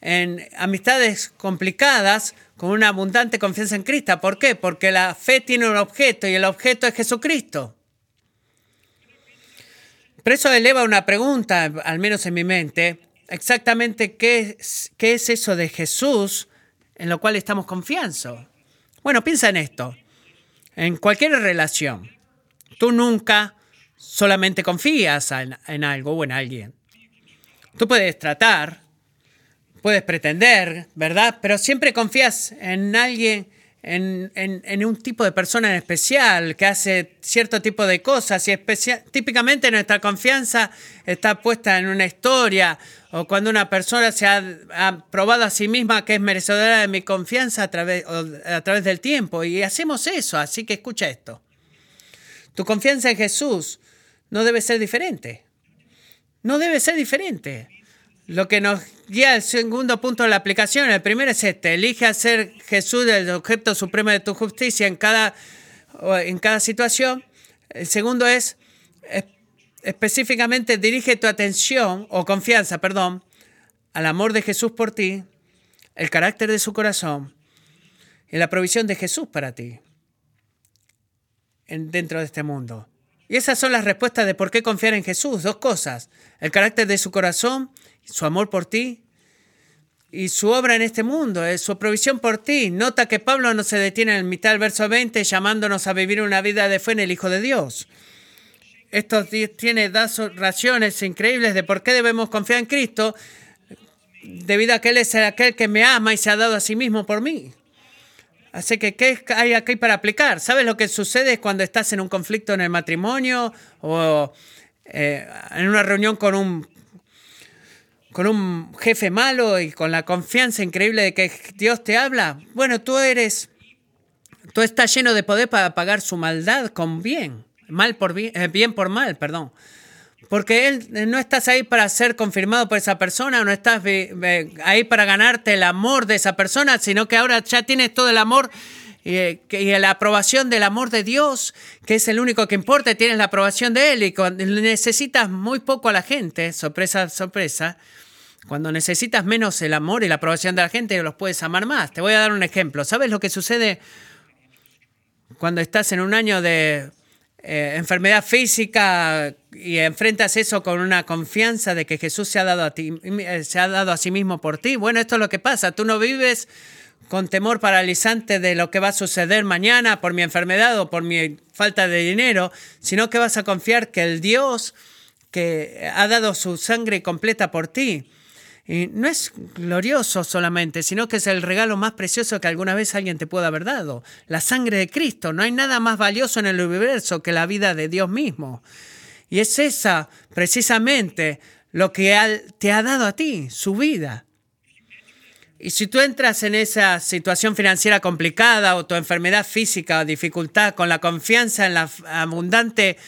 en amistades complicadas con una abundante confianza en Cristo. ¿Por qué? Porque la fe tiene un objeto y el objeto es Jesucristo. Pero eso eleva una pregunta, al menos en mi mente, exactamente qué es, qué es eso de Jesús en lo cual estamos confiando. Bueno, piensa en esto. En cualquier relación, tú nunca solamente confías en, algo o en alguien. Tú puedes tratar, puedes pretender, ¿verdad? Pero siempre confías en alguien, en, un tipo de persona en especial que hace cierto tipo de cosas y típicamente nuestra confianza está puesta en una historia o cuando una persona se ha, probado a sí misma que es merecedora de mi confianza a través, a través del tiempo y hacemos eso, así que escucha esto. Tu confianza en Jesús no debe ser diferente. No debe ser diferente. Lo que nos guía al segundo punto de la aplicación, el primero es este, elige hacer Jesús el objeto supremo de tu justicia en cada, en cada situación. El segundo es específicamente dirige tu atención o confianza, perdón, al amor de Jesús por ti, el carácter de su corazón y la provisión de Jesús para ti dentro de este mundo. Y esas son las respuestas de por qué confiar en Jesús. Dos cosas. El carácter de su corazón, su amor por ti y su obra en este mundo, es su provisión por ti. Nota que Pablo no se detiene en mitad del verso 20 llamándonos a vivir una vida de fe en el Hijo de Dios. Esto tiene dos razones increíbles de por qué debemos confiar en Cristo, debido a que Él es aquel que me ama y se ha dado a sí mismo por mí. Así que, ¿qué hay aquí para aplicar? ¿Sabes lo que sucede cuando estás en un conflicto en el matrimonio o eh, en una reunión con un, con un jefe malo y con la confianza increíble de que Dios te habla? Bueno, tú eres, tú estás lleno de poder para pagar su maldad con bien, mal por bien, eh, bien por mal, perdón. Porque él, eh, no estás ahí para ser confirmado por esa persona, no estás ahí para ganarte el amor de esa persona, sino que ahora ya tienes todo el amor y, la aprobación del amor de Dios, que es el único que importa, tienes la aprobación de Él y cuando necesitas muy poco a la gente, sorpresa, sorpresa, cuando necesitas menos el amor y la aprobación de la gente, los puedes amar más. Te voy a dar un ejemplo. ¿Sabes lo que sucede cuando estás en un año de eh, enfermedad física y enfrentas eso con una confianza de que Jesús se ha dado a ti, eh, se ha dado a sí mismo por ti. Bueno, esto es lo que pasa. Tú no vives con temor paralizante de lo que va a suceder mañana por mi enfermedad o por mi falta de dinero, sino que vas a confiar que el Dios que ha dado su sangre completa por ti y no es glorioso solamente, sino que es el regalo más precioso que alguna vez alguien te pueda haber dado. La sangre de Cristo. No hay nada más valioso en el universo que la vida de Dios mismo. Y es esa precisamente lo que te ha dado a ti, su vida. Y si tú entras en esa situación financiera complicada o tu enfermedad física o dificultad con la confianza en la abundante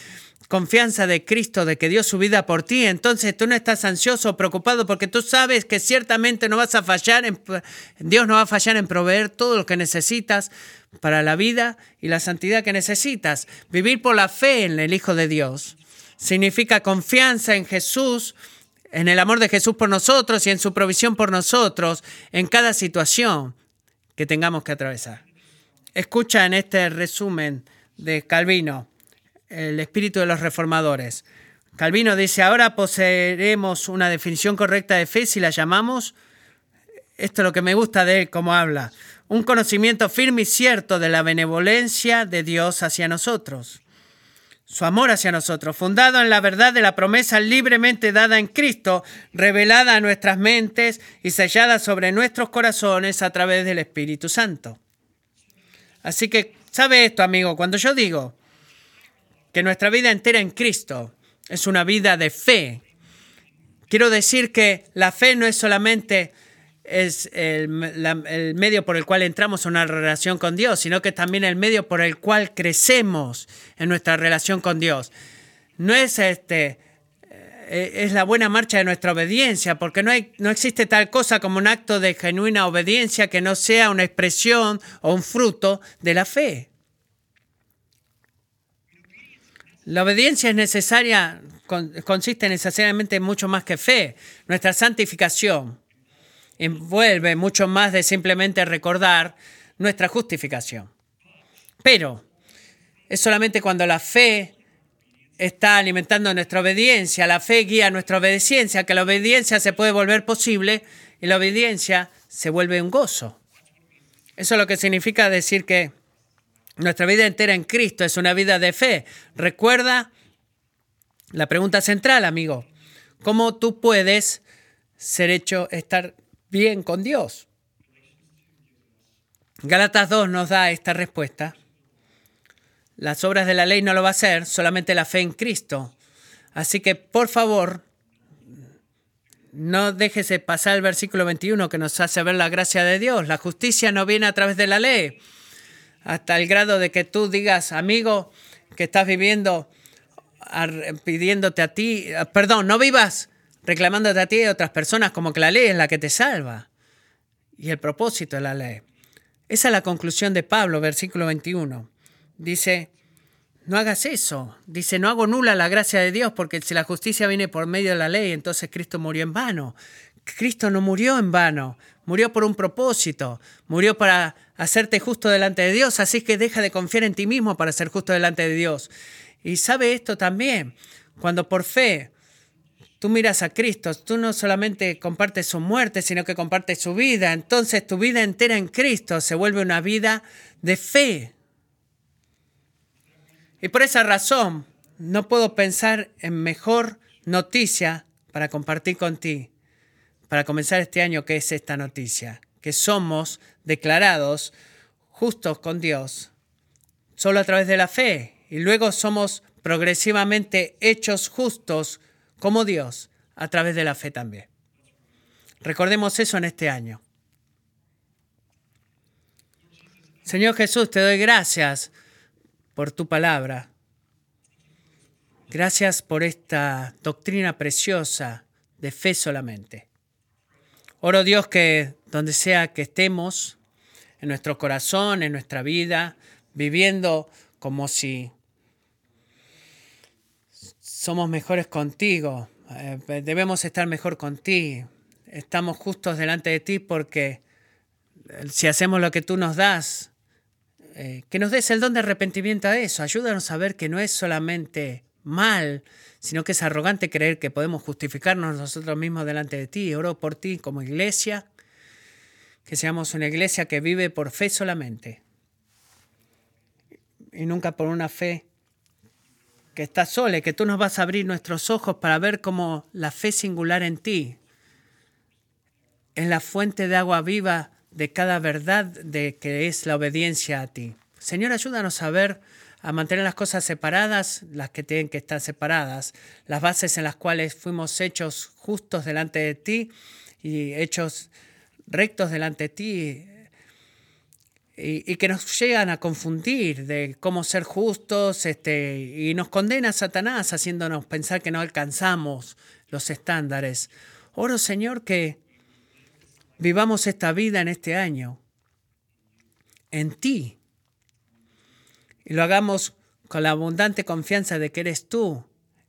confianza de Cristo, de que dio su vida por ti, entonces tú no estás ansioso o preocupado porque tú sabes que ciertamente no vas a fallar, Dios no va a fallar en proveer todo lo que necesitas para la vida y la santidad que necesitas. Vivir por la fe en el Hijo de Dios significa confianza en Jesús, en el amor de Jesús por nosotros y en su provisión por nosotros en cada situación que tengamos que atravesar. Escucha en este resumen de Calvino el espíritu de los reformadores. Calvino dice, ahora poseeremos una definición correcta de fe si la llamamos, esto es lo que me gusta de él, cómo habla, un conocimiento firme y cierto de la benevolencia de Dios hacia nosotros, su amor hacia nosotros, fundado en la verdad de la promesa libremente dada en Cristo, revelada a nuestras mentes y sellada sobre nuestros corazones a través del Espíritu Santo. Así que, ¿sabe esto, amigo? Cuando yo digo que nuestra vida entera en Cristo es una vida de fe, quiero decir que la fe no es solamente es el, el, medio por el cual entramos en una relación con Dios, sino que también el medio por el cual crecemos en nuestra relación con Dios. No es este eh, es la buena marcha de nuestra obediencia, porque no, hay, no existe tal cosa como un acto de genuina obediencia que no sea una expresión o un fruto de la fe. La obediencia es necesaria, consiste necesariamente en mucho más que fe. Nuestra santificación envuelve mucho más de simplemente recordar nuestra justificación. Pero es solamente cuando la fe está alimentando nuestra obediencia, la fe guía nuestra obediencia, que la obediencia se puede volver posible y la obediencia se vuelve un gozo. Eso es lo que significa decir que nuestra vida entera en Cristo es una vida de fe. Recuerda la pregunta central, amigo. ¿Cómo tú puedes ser hecho estar bien con Dios? Galatas 2 nos da esta respuesta. Las obras de la ley no lo va a hacer, solamente la fe en Cristo. Así que, por favor, no déjese pasar el versículo 21 que nos hace ver la gracia de Dios. La justicia no viene a través de la ley. Hasta el grado de que tú digas, amigo, que estás viviendo pidiéndote a ti, perdón, no vivas reclamándote a ti y a otras personas como que la ley es la que te salva y el propósito de la ley. Esa es la conclusión de Pablo, versículo 21. Dice, no hagas eso. Dice, no hago nula la gracia de Dios porque si la justicia viene por medio de la ley, entonces Cristo murió en vano. Cristo no murió en vano, murió por un propósito, murió para hacerte justo delante de Dios, así que deja de confiar en ti mismo para ser justo delante de Dios. Y sabe esto también, cuando por fe tú miras a Cristo, tú no solamente compartes su muerte, sino que compartes su vida. Entonces tu vida entera en Cristo se vuelve una vida de fe. Y por esa razón no puedo pensar en mejor noticia para compartir contigo, para comenzar este año, que es esta noticia, que somos declarados justos con Dios solo a través de la fe y luego somos progresivamente hechos justos como Dios a través de la fe también. Recordemos eso en este año. Señor Jesús, te doy gracias por tu palabra. Gracias por esta doctrina preciosa de fe solamente. Oro Dios que donde sea que estemos, en nuestro corazón, en nuestra vida, viviendo como si somos mejores contigo, eh, debemos estar mejor contigo, estamos justos delante de ti porque si hacemos lo que tú nos das, eh, que nos des el don de arrepentimiento a eso, ayúdanos a ver que no es solamente mal, sino que es arrogante creer que podemos justificarnos nosotros mismos delante de ti. Oro por ti como iglesia, que seamos una iglesia que vive por fe solamente y nunca por una fe que está sola, que tú nos vas a abrir nuestros ojos para ver cómo la fe singular en ti es la fuente de agua viva de cada verdad de que es la obediencia a ti. Señor, ayúdanos a ver, a mantener las cosas separadas, las que tienen que estar separadas, las bases en las cuales fuimos hechos justos delante de ti y hechos rectos delante de ti, y, que nos llegan a confundir de cómo ser justos este, y nos condena a Satanás haciéndonos pensar que no alcanzamos los estándares. Oro, Señor, que vivamos esta vida en este año en ti y lo hagamos con la abundante confianza de que eres tú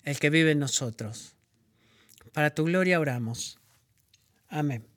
el que vive en nosotros. Para tu gloria oramos. Amén.